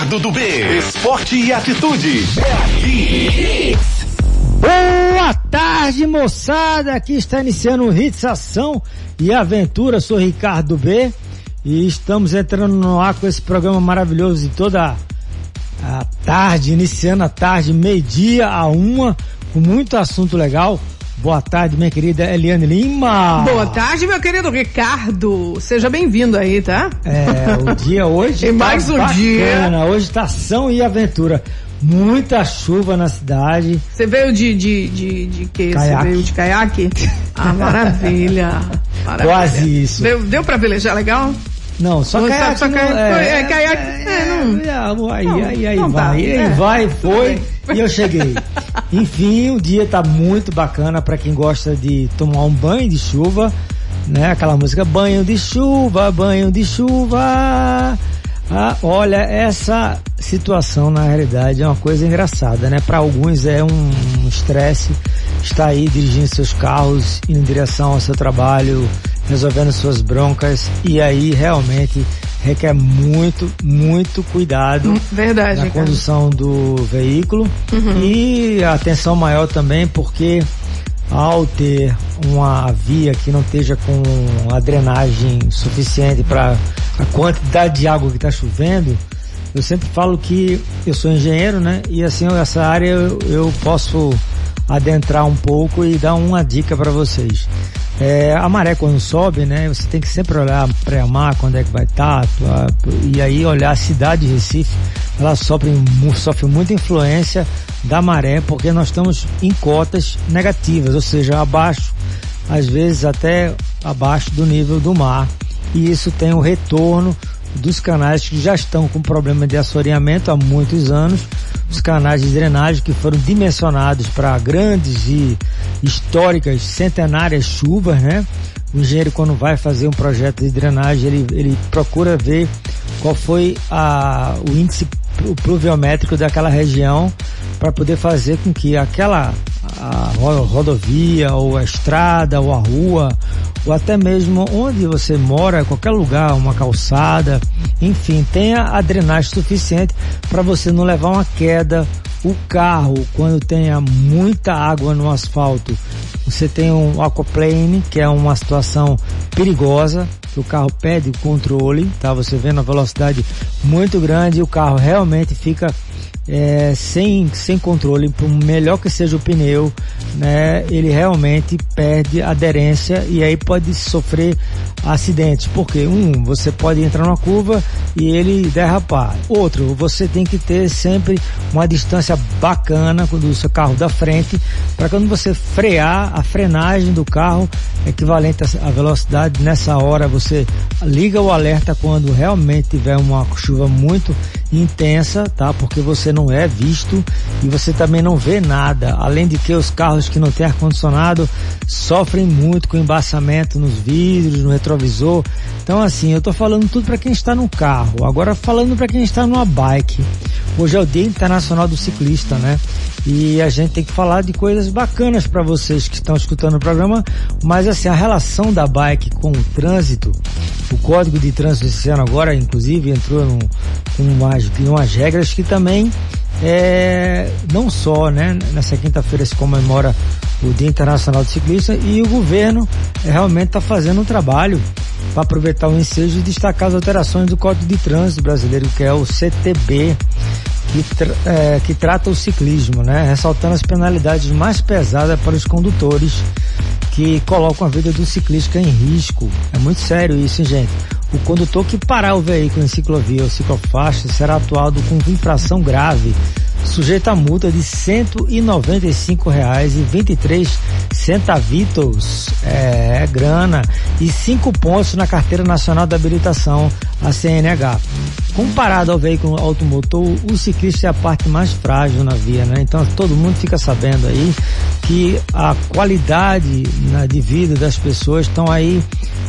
Ricardo do B. Esporte e atitude. É aqui. Boa tarde, moçada. Aqui está iniciando o Hits Ação e Aventura. Sou Ricardo B. E estamos entrando no ar com esse programa maravilhoso de toda a tarde, iniciando a tarde, meio-dia a uma, com muito assunto legal. Boa tarde, minha querida Eliane Lima. Boa tarde, meu querido Ricardo. Seja bem-vindo aí, tá? É, o dia hoje. e tá mais um bacana. dia. Hoje está ação e aventura. Muita chuva na cidade. Você veio de, de, de, de quê? Você veio de caiaque? Ah, maravilha. maravilha. Quase isso. Deu, deu pra velejar legal? Não, só caiaque. só não- caiaque, é, caiaque, é, não- é, aí, não, aí, aí não vai, tá, aí é. vai, foi e eu cheguei. Enfim, o dia tá muito bacana para quem gosta de tomar um banho de chuva, né? Aquela música banho de chuva, banho de chuva. Ah, olha, essa situação na realidade é uma coisa engraçada, né? Para alguns é um estresse estar aí dirigindo seus carros em direção ao seu trabalho, resolvendo suas broncas e aí realmente requer muito, muito cuidado Verdade, na condução do veículo e atenção maior também porque ao ter uma via que não esteja com a drenagem suficiente para a quantidade de água que está chovendo, eu sempre falo que eu sou engenheiro, né? E assim essa área eu, eu posso adentrar um pouco e dar uma dica para vocês. É, a maré quando sobe, né? Você tem que sempre olhar pré-mar, quando é que vai estar, e aí olhar a cidade de Recife, ela sofre, sofre muita influência da maré, porque nós estamos em cotas negativas, ou seja, abaixo, às vezes até abaixo do nível do mar. E isso tem o retorno dos canais que já estão com problema de assoreamento há muitos anos, os canais de drenagem que foram dimensionados para grandes e históricas, centenárias chuvas, né? O engenheiro quando vai fazer um projeto de drenagem, ele, ele procura ver qual foi a, o índice plu- pluviométrico daquela região para poder fazer com que aquela a ro- rodovia ou a estrada ou a rua ou até mesmo onde você mora, qualquer lugar, uma calçada, enfim, tenha a drenagem suficiente para você não levar uma queda. O carro, quando tenha muita água no asfalto, você tem um aquaplane, que é uma situação perigosa, que o carro perde o controle, tá? Você vê na velocidade muito grande e o carro realmente fica é, sem, sem controle, por melhor que seja o pneu, né, ele realmente perde aderência e aí pode sofrer acidentes. Porque um, você pode entrar numa curva e ele derrapar. Outro, você tem que ter sempre uma distância bacana do seu carro da frente, para quando você frear, a frenagem do carro é equivalente à à velocidade. Nessa hora você liga o alerta quando realmente tiver uma chuva muito intensa, tá? Porque você não é visto e você também não vê nada. Além de que os carros que não têm ar-condicionado sofrem muito com embaçamento nos vidros, no retrovisor. Então assim, eu tô falando tudo para quem está no carro. Agora falando para quem está numa bike. Hoje é o Dia Internacional do Ciclista, né? E a gente tem que falar de coisas bacanas para vocês que estão escutando o programa, mas assim, a relação da bike com o trânsito, o Código de Trânsito esse ano agora, inclusive, entrou num, com umas, umas regras que também é, não só, né? Nessa quinta-feira se comemora o Dia Internacional do Ciclista e o governo realmente está fazendo um trabalho para aproveitar o ensejo e destacar as alterações do Código de Trânsito brasileiro, que é o CTB, que, tra- é, que trata o ciclismo, né? Ressaltando as penalidades mais pesadas para os condutores que colocam a vida do ciclista em risco. É muito sério isso, hein, gente. O condutor que parar o veículo em ciclovia ou ciclofaixa será atuado com infração grave, sujeito a multa de R$ 195,23 centavitos, é, é grana, e cinco pontos na Carteira Nacional da Habilitação, a CNH. Comparado ao veículo automotor, o ciclista é a parte mais frágil na via, né? Então todo mundo fica sabendo aí que a qualidade né, de vida das pessoas estão aí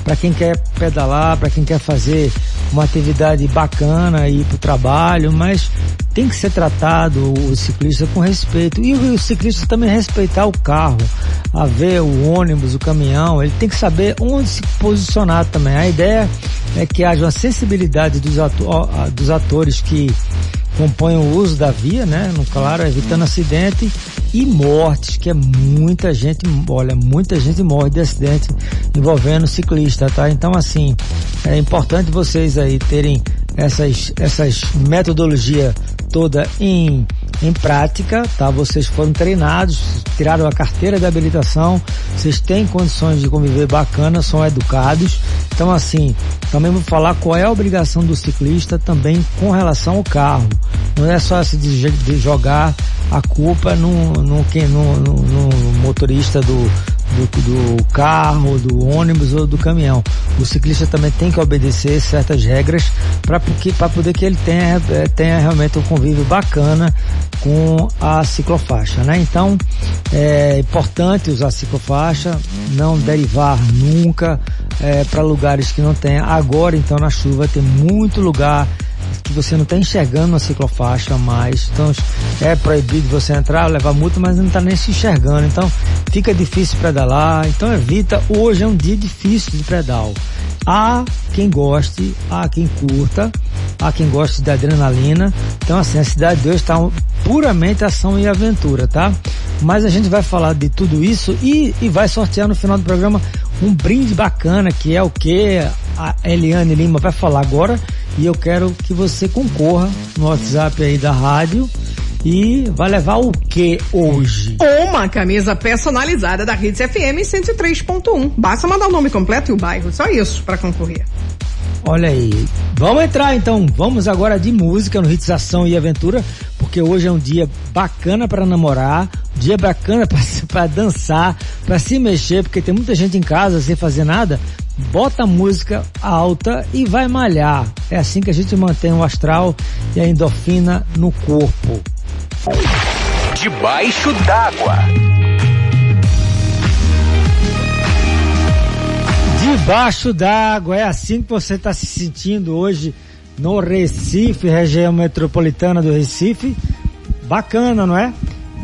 para quem quer pedalar, para quem quer fazer uma atividade bacana ir para o trabalho, mas tem que ser tratado o ciclista com respeito e o ciclista também respeitar o carro, a ver o ônibus, o caminhão, ele tem que saber onde se posicionar também. A ideia é que haja uma sensibilidade dos, ato- dos atores que compõem o uso da via, né? No claro, evitando acidente e mortes, que é muita gente, olha, muita gente morre de acidente envolvendo ciclista, tá? Então, assim, é importante vocês aí terem essas, essas metodologia toda em, em prática, tá? Vocês foram treinados, tiraram a carteira de habilitação, vocês têm condições de conviver bacana, são educados. Então, assim, também vou falar qual é a obrigação do ciclista também com relação ao carro. Não é só se de, jogar a culpa no, no, no, no, no motorista do, do, do, carro, do ônibus ou do caminhão. O ciclista também tem que obedecer certas regras para poder que ele tenha, eh, tenha realmente um convívio bacana com a ciclofaixa, né? Então é importante usar a ciclofaixa, não derivar nunca é, para lugares que não tenha. Agora então na chuva tem muito lugar que você não está enxergando a ciclofaixa mais. Então é proibido você entrar, levar multa, mas não está nem se enxergando. Então fica difícil pedalar. Então evita. Hoje é um dia difícil de pedal. Há quem goste, há quem curta, há quem goste da adrenalina. Então assim, a cidade de hoje está puramente ação e aventura, tá? Mas a gente vai falar de tudo isso e, e vai sortear no final do programa um brinde bacana que é o que a Eliane Lima vai falar agora e eu quero que você concorra no WhatsApp aí da rádio e vai levar o que hoje? Uma camisa personalizada da Rede FM 103.1. Basta mandar o nome completo e o bairro, só isso para concorrer. Olha aí. Vamos entrar então. Vamos agora de música no Hits e Aventura, porque hoje é um dia bacana para namorar, dia bacana para dançar, para se mexer, porque tem muita gente em casa sem fazer nada bota a música alta e vai malhar. É assim que a gente mantém o astral e a endorfina no corpo. Debaixo d'água. Debaixo d'água, é assim que você está se sentindo hoje no Recife, região metropolitana do Recife. Bacana, não é?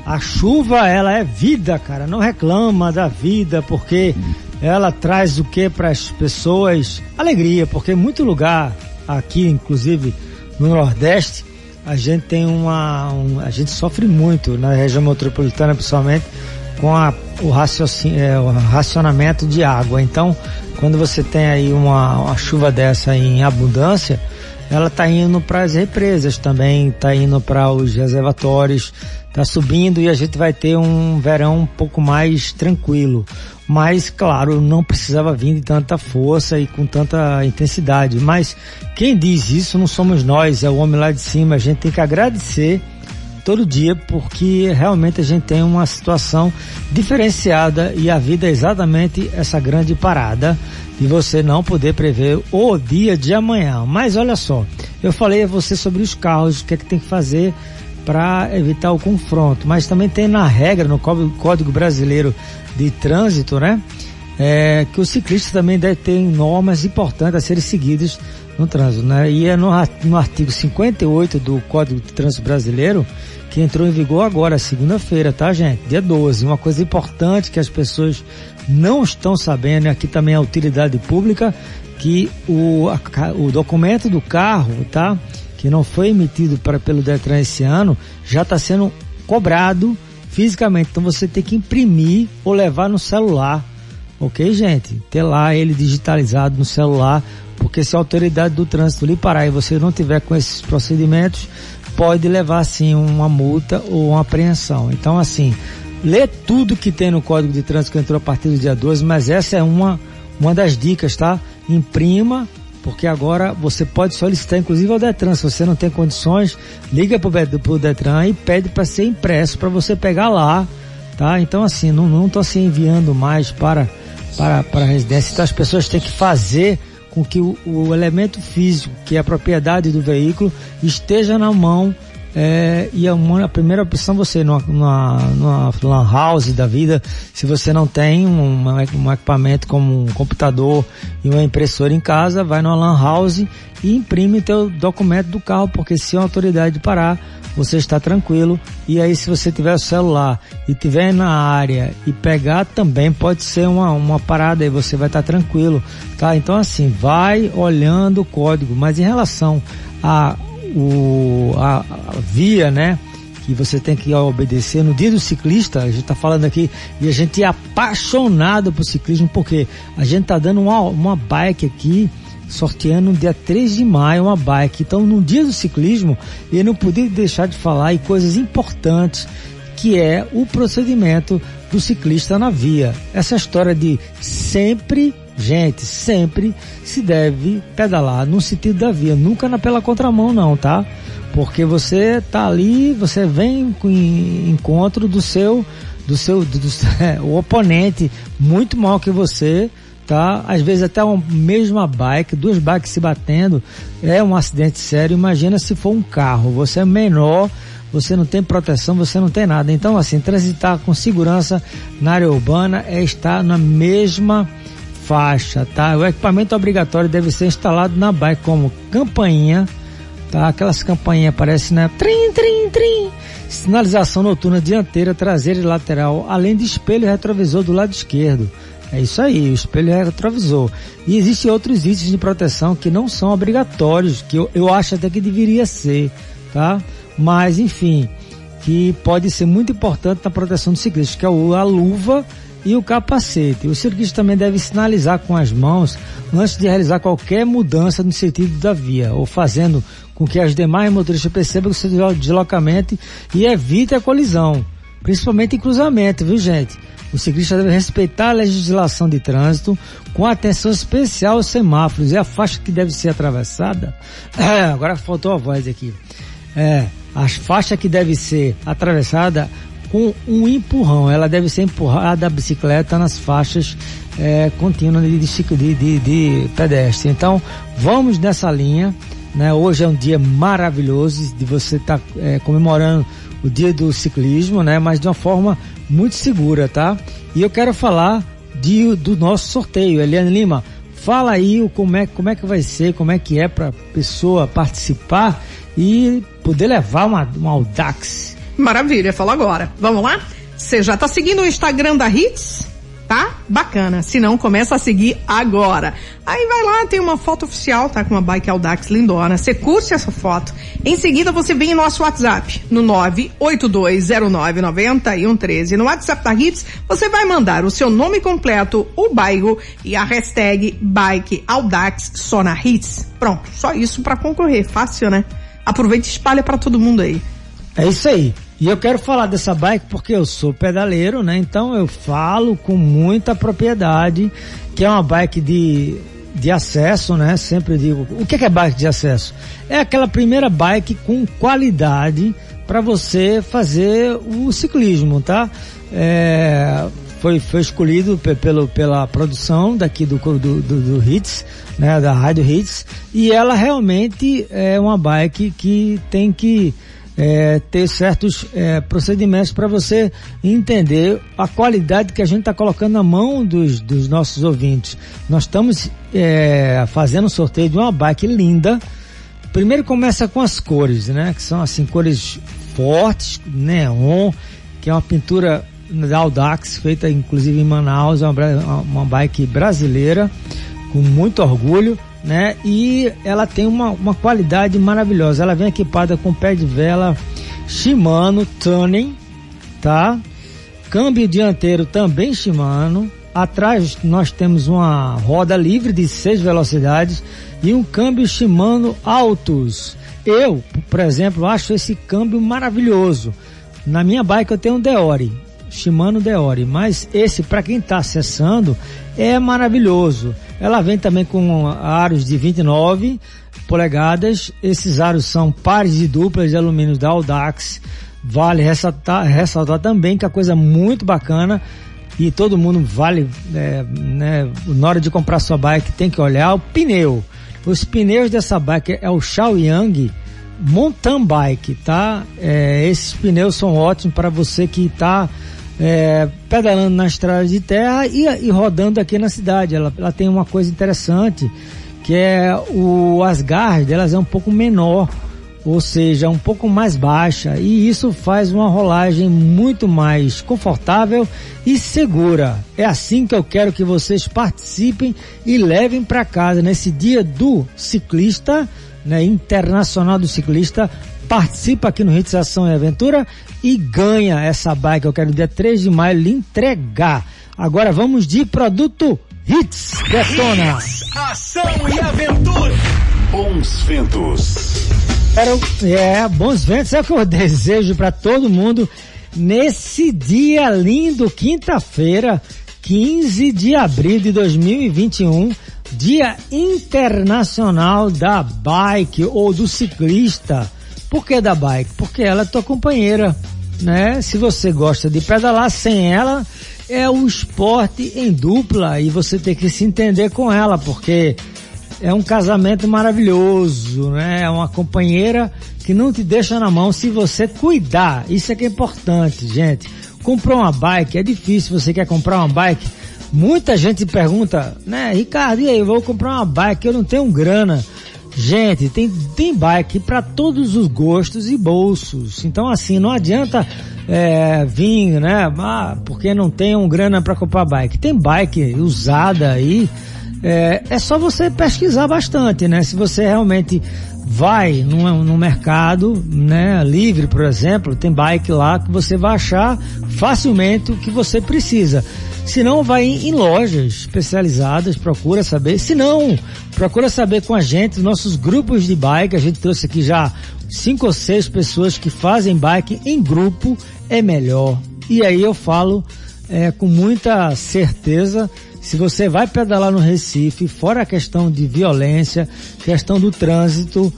A chuva, ela é vida, cara. Não reclama da vida, porque ela traz o que para as pessoas? Alegria, porque muito lugar aqui, inclusive no Nordeste, a gente tem uma, um, a gente sofre muito na região metropolitana, principalmente com a, o, é, o, racionamento de água. Então, quando você tem aí uma, uma chuva dessa em abundância, ela está indo para as represas também, está indo para os reservatórios, está subindo e a gente vai ter um verão um pouco mais tranquilo. Mas, claro, não precisava vir de tanta força e com tanta intensidade. Mas quem diz isso não somos nós, é o homem lá de cima. A gente tem que agradecer todo dia porque realmente a gente tem uma situação diferenciada e a vida é exatamente essa grande parada de você não poder prever o dia de amanhã. Mas olha só, eu falei a você sobre os carros, o que é que tem que fazer para evitar o confronto, mas também tem na regra, no Código Brasileiro de Trânsito, né? É, que o ciclista também deve ter normas importantes a serem seguidas no trânsito, né? E é no, no artigo 58 do Código de Trânsito Brasileiro que entrou em vigor agora, segunda-feira, tá, gente? Dia 12. Uma coisa importante que as pessoas não estão sabendo, e aqui também é a utilidade pública, que o, a, o documento do carro, tá? Que não foi emitido para, pelo Detran esse ano, já está sendo cobrado fisicamente. Então você tem que imprimir ou levar no celular. Ok, gente? Ter lá ele digitalizado no celular, porque se a autoridade do trânsito lhe parar e você não tiver com esses procedimentos, pode levar sim uma multa ou uma apreensão. Então, assim, lê tudo que tem no Código de Trânsito que entrou a partir do dia 12, mas essa é uma, uma das dicas, tá? Imprima porque agora você pode solicitar, inclusive ao Detran, se você não tem condições, liga para o Detran e pede para ser impresso para você pegar lá, tá? Então assim, não não tô se enviando mais para para para a residência, então as pessoas têm que fazer com que o, o elemento físico, que é a propriedade do veículo, esteja na mão é, e a, uma, a, primeira opção você numa, numa, numa lan house da vida, se você não tem um, um, equipamento como um computador e uma impressora em casa, vai numa lan house e imprime teu documento do carro, porque se a autoridade parar, você está tranquilo. E aí se você tiver o celular e tiver na área e pegar também pode ser uma, uma parada e você vai estar tranquilo, tá? Então assim, vai olhando o código, mas em relação a o, a, a via, né? que você tem que obedecer. No dia do ciclista, a gente está falando aqui, e a gente é apaixonado por ciclismo, porque a gente está dando uma, uma bike aqui, sorteando no dia 3 de maio uma bike. Então, no dia do ciclismo, eu não podia deixar de falar em coisas importantes, que é o procedimento do ciclista na via. Essa história de sempre Gente, sempre se deve pedalar no sentido da via, nunca na pela contramão não, tá? Porque você tá ali, você vem com encontro do seu do seu do, do, o oponente muito maior que você, tá? Às vezes até uma mesma bike, duas bikes se batendo, é um acidente sério. Imagina se for um carro, você é menor, você não tem proteção, você não tem nada. Então, assim, transitar com segurança na área urbana é estar na mesma faixa, tá? O equipamento obrigatório deve ser instalado na bike como campainha, tá? Aquelas campainhas aparecem, né? Trim, trim, trim. Sinalização noturna dianteira, traseira e lateral, além de espelho retrovisor do lado esquerdo. É isso aí, o espelho retrovisor. E existem outros itens de proteção que não são obrigatórios, que eu, eu acho até que deveria ser, tá? Mas, enfim, que pode ser muito importante na proteção do ciclista, que é a luva e o capacete. O ciclista também deve sinalizar com as mãos antes de realizar qualquer mudança no sentido da via, ou fazendo com que as demais motoristas percebam o seu deslocamento e evite a colisão, principalmente em cruzamento, viu gente? O ciclista deve respeitar a legislação de trânsito com atenção especial aos semáforos e a faixa que deve ser atravessada. É, agora faltou a voz aqui. É, a faixa que deve ser atravessada com um empurrão. Ela deve ser empurrada a bicicleta nas faixas é, contínuas de, de, de, de pedestre. Então, vamos nessa linha. Né? Hoje é um dia maravilhoso de você estar tá, é, comemorando o dia do ciclismo, né? Mas de uma forma muito segura, tá? E eu quero falar de, do nosso sorteio. Eliane Lima, fala aí como, é, como é que vai ser, como é que é para pessoa participar e poder levar uma, uma Audax Maravilha, fala agora. Vamos lá? Você já tá seguindo o Instagram da Hits? Tá? Bacana. Se não, começa a seguir agora. Aí vai lá, tem uma foto oficial, tá? Com uma bike Audax lindona. Você curte essa foto. Em seguida, você vem em nosso WhatsApp, no 982099113. No WhatsApp da Hits, você vai mandar o seu nome completo, o bairro e a hashtag Bike Audax só na Hits. Pronto, só isso para concorrer. Fácil, né? Aproveita e espalha para todo mundo aí. É isso aí. E eu quero falar dessa bike porque eu sou pedaleiro, né? Então eu falo com muita propriedade que é uma bike de, de acesso, né? Sempre digo, o que é, que é bike de acesso? É aquela primeira bike com qualidade para você fazer o ciclismo, tá? É, foi, foi escolhido pelo, pela produção daqui do, do, do, do Hits, né? Da Rádio Hits, e ela realmente é uma bike que tem que é, ter certos é, procedimentos para você entender a qualidade que a gente está colocando na mão dos, dos nossos ouvintes. Nós estamos é, fazendo um sorteio de uma bike linda. Primeiro começa com as cores, né? Que são assim cores fortes, neon, que é uma pintura da Audax, feita inclusive em Manaus, é uma, uma bike brasileira, com muito orgulho né? E ela tem uma, uma qualidade maravilhosa. Ela vem equipada com pé de vela Shimano Tuning, tá? Câmbio dianteiro também Shimano. Atrás nós temos uma roda livre de seis velocidades e um câmbio Shimano Altus. Eu, por exemplo, acho esse câmbio maravilhoso. Na minha bike eu tenho um Deore, Shimano Deore, mas esse para quem está acessando é maravilhoso. Ela vem também com aros de 29 polegadas. Esses aros são pares de duplas de alumínio da Audax. Vale ressaltar, ressaltar também que a coisa muito bacana e todo mundo vale, é, né, na hora de comprar sua bike tem que olhar o pneu. Os pneus dessa bike é o Xiaoyang Mountain Bike, tá? É, esses pneus são ótimos para você que está é, pedalando na estrada de terra e, e, rodando aqui na cidade. Ela, ela tem uma coisa interessante, que é o Asgard delas é um pouco menor, ou seja, um pouco mais baixa, e isso faz uma rolagem muito mais confortável e segura. É assim que eu quero que vocês participem e levem para casa nesse dia do ciclista né, internacional do ciclista, participa aqui no Hits Ação e Aventura e ganha essa bike. Eu quero dia 3 de maio lhe entregar. Agora vamos de produto Hits Detona. Hits, ação e aventura. Bons ventos. Quero, é, bons ventos é o que eu desejo para todo mundo nesse dia lindo, quinta-feira, 15 de abril de 2021, Dia Internacional da Bike ou do Ciclista. Por que da bike? Porque ela é tua companheira, né? Se você gosta de pedalar sem ela, é o esporte em dupla e você tem que se entender com ela, porque é um casamento maravilhoso, né? É uma companheira que não te deixa na mão se você cuidar. Isso é que é importante, gente. Comprou uma bike, é difícil, você quer comprar uma bike. Muita gente pergunta, né, Ricardo, e aí, eu vou comprar uma bike, eu não tenho grana. Gente, tem, tem bike para todos os gostos e bolsos. Então, assim, não adianta é, vir, né? Ah, porque não tem um grana para comprar bike. Tem bike usada aí. É, é só você pesquisar bastante, né? Se você realmente vai no, no mercado, né, livre, por exemplo, tem bike lá que você vai achar facilmente o que você precisa. Se não, vai em, lojas especializadas, procura saber. Se não, procura saber com a gente, nossos grupos de bike. A gente trouxe aqui já cinco ou seis pessoas que fazem bike em grupo, é melhor. E aí eu falo é, com muita certeza se você vai pedalar no Recife, fora a questão de violência, questão do trânsito,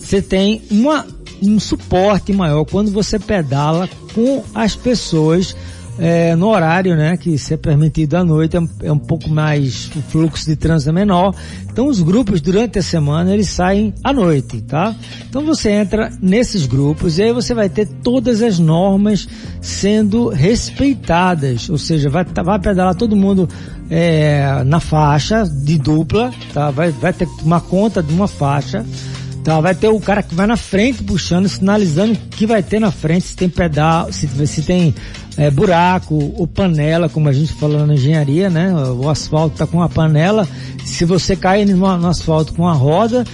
você tem uma, um suporte maior quando você pedala com as pessoas é, no horário, né, que se é permitido à noite, é um, é um, pouco mais, o fluxo de trânsito é menor. Então os grupos durante a semana eles saem à noite, tá? Então você entra nesses grupos e aí você vai ter todas as normas sendo respeitadas, ou seja, vai, tá, vai pedalar todo mundo é, na faixa de dupla, tá? Vai, vai ter uma conta de uma faixa. Tá, vai ter o cara que vai na frente puxando, sinalizando que vai ter na frente, se tem pedal, se, se tem é, buraco ou panela, como a gente falou na engenharia, né? O asfalto está com uma panela. Se você cair no, no asfalto com a roda,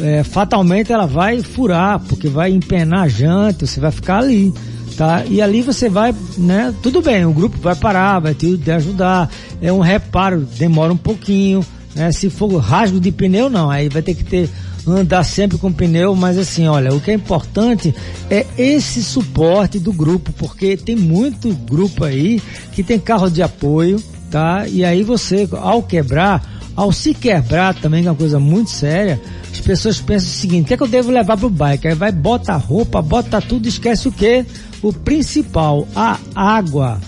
é, fatalmente ela vai furar, porque vai empenar a janta, você vai ficar ali. Tá? E ali você vai, né? Tudo bem, o grupo vai parar, vai te, te ajudar. É um reparo, demora um pouquinho, né? Se for rasgo de pneu, não. Aí vai ter que ter andar sempre com pneu, mas assim, olha, o que é importante é esse suporte do grupo, porque tem muito grupo aí que tem carro de apoio, tá? E aí você, ao quebrar, ao se quebrar também, que é uma coisa muito séria, as pessoas pensam o seguinte, o que, é que eu devo levar pro bike? Aí vai, bota roupa, bota tudo, esquece o que? O principal, a água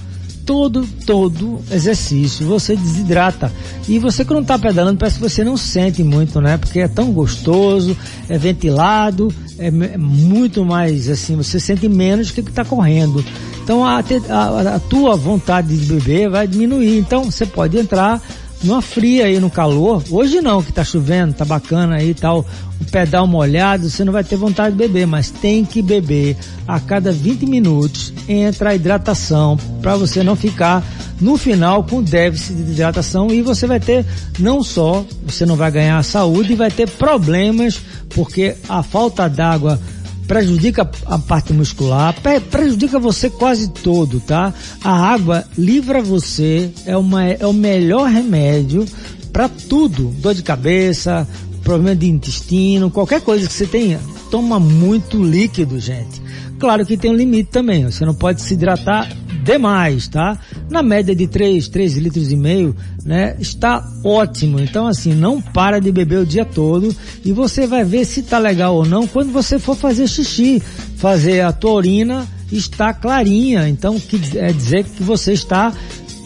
todo, todo exercício, você desidrata. E você que não está pedalando, parece que você não sente muito, né? Porque é tão gostoso, é ventilado, é, é muito mais assim, você sente menos que que está correndo. Então a, a, a tua vontade de beber vai diminuir. Então você pode entrar numa fria aí no calor. Hoje não, que tá chovendo, tá bacana aí tal. O pedal molhado, você não vai ter vontade de beber, mas tem que beber. A cada 20 minutos entra a hidratação para você não ficar no final com déficit de hidratação e você vai ter não só, você não vai ganhar saúde, vai ter problemas porque a falta d'água prejudica a parte muscular, prejudica você quase todo, tá? A água livra você, é, uma, é o melhor remédio para tudo, dor de cabeça, problema de intestino, qualquer coisa que você tenha, toma muito líquido, gente. Claro que tem um limite também, você não pode se hidratar demais, tá? Na média de 3, 3 litros e meio, né? Está ótimo. Então, assim, não para de beber o dia todo e você vai ver se tá legal ou não quando você for fazer xixi. Fazer a tua urina está clarinha. Então, que é dizer que você está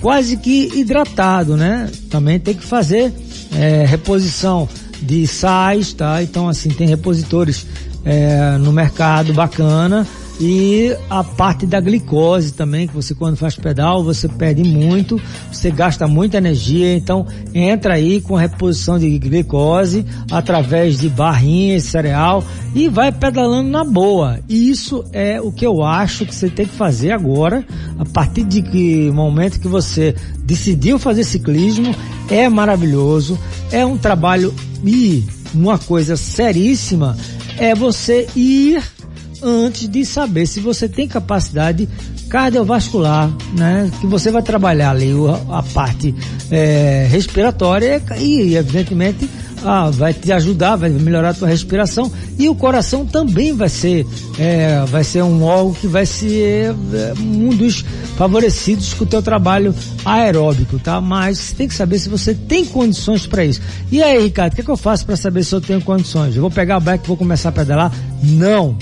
quase que hidratado, né? Também tem que fazer é, reposição de sais, tá? Então, assim, tem repositores é, no mercado bacana e a parte da glicose também, que você quando faz pedal, você perde muito, você gasta muita energia, então entra aí com reposição de glicose através de barrinhas cereal e vai pedalando na boa. E isso é o que eu acho que você tem que fazer agora, a partir de que momento que você decidiu fazer ciclismo, é maravilhoso, é um trabalho e uma coisa seríssima é você ir antes de saber se você tem capacidade cardiovascular, né? Que você vai trabalhar ali a, parte é, respiratória e, evidentemente, ah, vai te ajudar, vai melhorar a tua respiração e o coração também vai ser é, vai ser um órgão que vai ser é, um dos favorecidos com o teu trabalho aeróbico, tá? Mas você tem que saber se você tem condições para isso. E aí, Ricardo, o que, que eu faço para saber se eu tenho condições? Eu vou pegar a bike e vou começar a pedalar? Não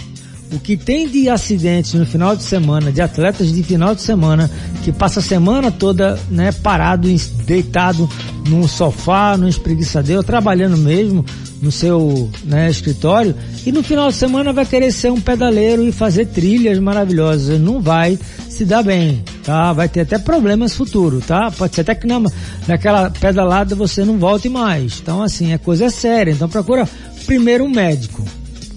o que tem de acidentes no final de semana, de atletas de final de semana, que passa a semana toda, né, parado, deitado num sofá, num espreguiçadeiro, trabalhando mesmo no seu né, escritório, e no final de semana vai querer ser um pedaleiro e fazer trilhas maravilhosas. Não vai se dar bem, tá? Vai ter até problemas futuro, tá? Pode ser até que na, naquela pedalada você não volte mais. Então, assim, é coisa séria. Então procura primeiro um médico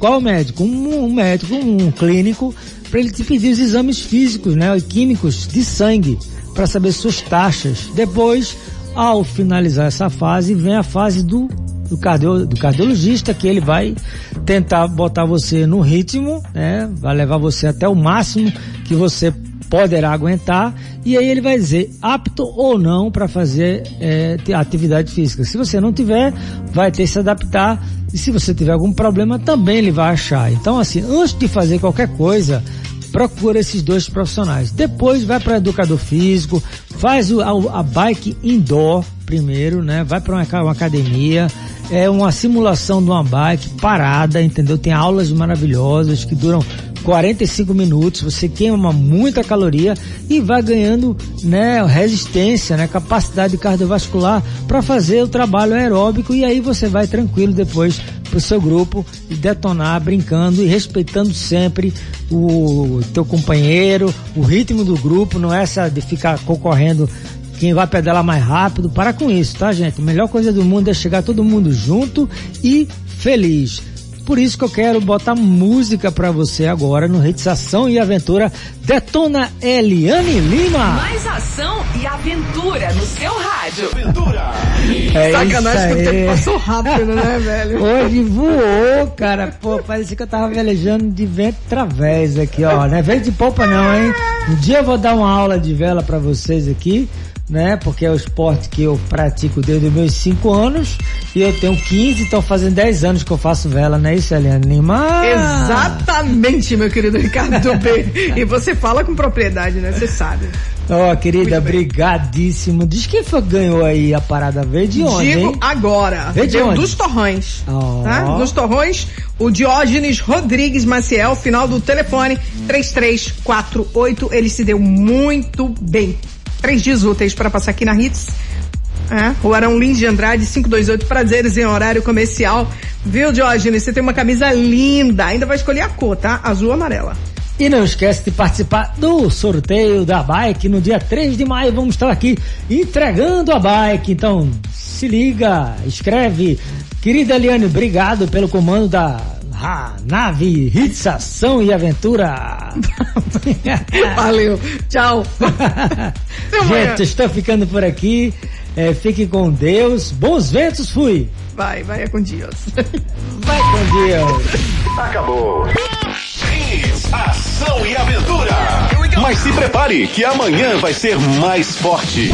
qual médico? Um, um médico, um clínico, para ele te pedir os exames físicos, né, e químicos de sangue, para saber suas taxas. Depois, ao finalizar essa fase, vem a fase do do, cardio, do cardiologista, que ele vai tentar botar você no ritmo, né? Vai levar você até o máximo que você poderá aguentar e aí ele vai dizer apto ou não para fazer é, atividade física. Se você não tiver, vai ter que se adaptar e se você tiver algum problema, também ele vai achar. Então, assim, antes de fazer qualquer coisa, procura esses dois profissionais. Depois vai para educador físico, faz o, a, a, bike indoor primeiro, né? Vai para uma, uma, academia, é uma simulação de uma bike parada, entendeu? Tem aulas maravilhosas que duram 45 minutos, você queima muita caloria e vai ganhando, né, resistência, né, capacidade cardiovascular para fazer o trabalho aeróbico e aí você vai tranquilo depois pro seu grupo e detonar brincando e respeitando sempre o teu companheiro, o ritmo do grupo, não é essa de ficar concorrendo quem vai pedalar mais rápido, para com isso, tá gente? A melhor coisa do mundo é chegar todo mundo junto e feliz. Por isso que eu quero botar música para você agora no Hits Ação e Aventura. Detona Eliane Lima. Mais ação e aventura no seu rádio. Aventura. É Sacanagem que o tempo passou rápido, né, velho? Hoje voou, cara. Pô, parecia que eu tava velejando de vento através aqui, ó. Não é vento de polpa não, hein? Um dia eu vou dar uma aula de vela para vocês aqui né? Porque é o esporte que eu pratico desde os meus 5 anos e eu tenho 15, então fazendo 10 anos que eu faço vela, não é isso, Eliane Lima? Exatamente, meu querido Ricardo B. e você fala com propriedade, né? Você sabe. Ó, oh, querida, brigadíssimo. Diz quem foi que ganhou aí a parada verde onde, Digo hein? agora. Verde onde? Dos Torrões. Oh. Tá? Dos Torrões, o Diógenes Rodrigues Maciel, final do telefone 3348. Ele se deu muito bem três dias úteis para passar aqui na Hits. É, o Arão Lins de Andrade, 528 prazeres em horário comercial. Viu, Diógenes? Você tem uma camisa linda. Ainda vai escolher a cor, tá? Azul ou amarela. E não esquece de participar do sorteio da bike. No dia 3 de maio vamos estar aqui entregando a bike. Então, se liga, escreve. Querida Eliane, obrigado pelo comando da a nave Hits Ação e Aventura. Valeu, tchau. Gente, estou ficando por aqui. É, fique com Deus. Bons ventos, fui. Vai, vai é com Deus. Vai com Deus. Acabou. Hits, ação e aventura. Mas se prepare que amanhã vai ser mais forte.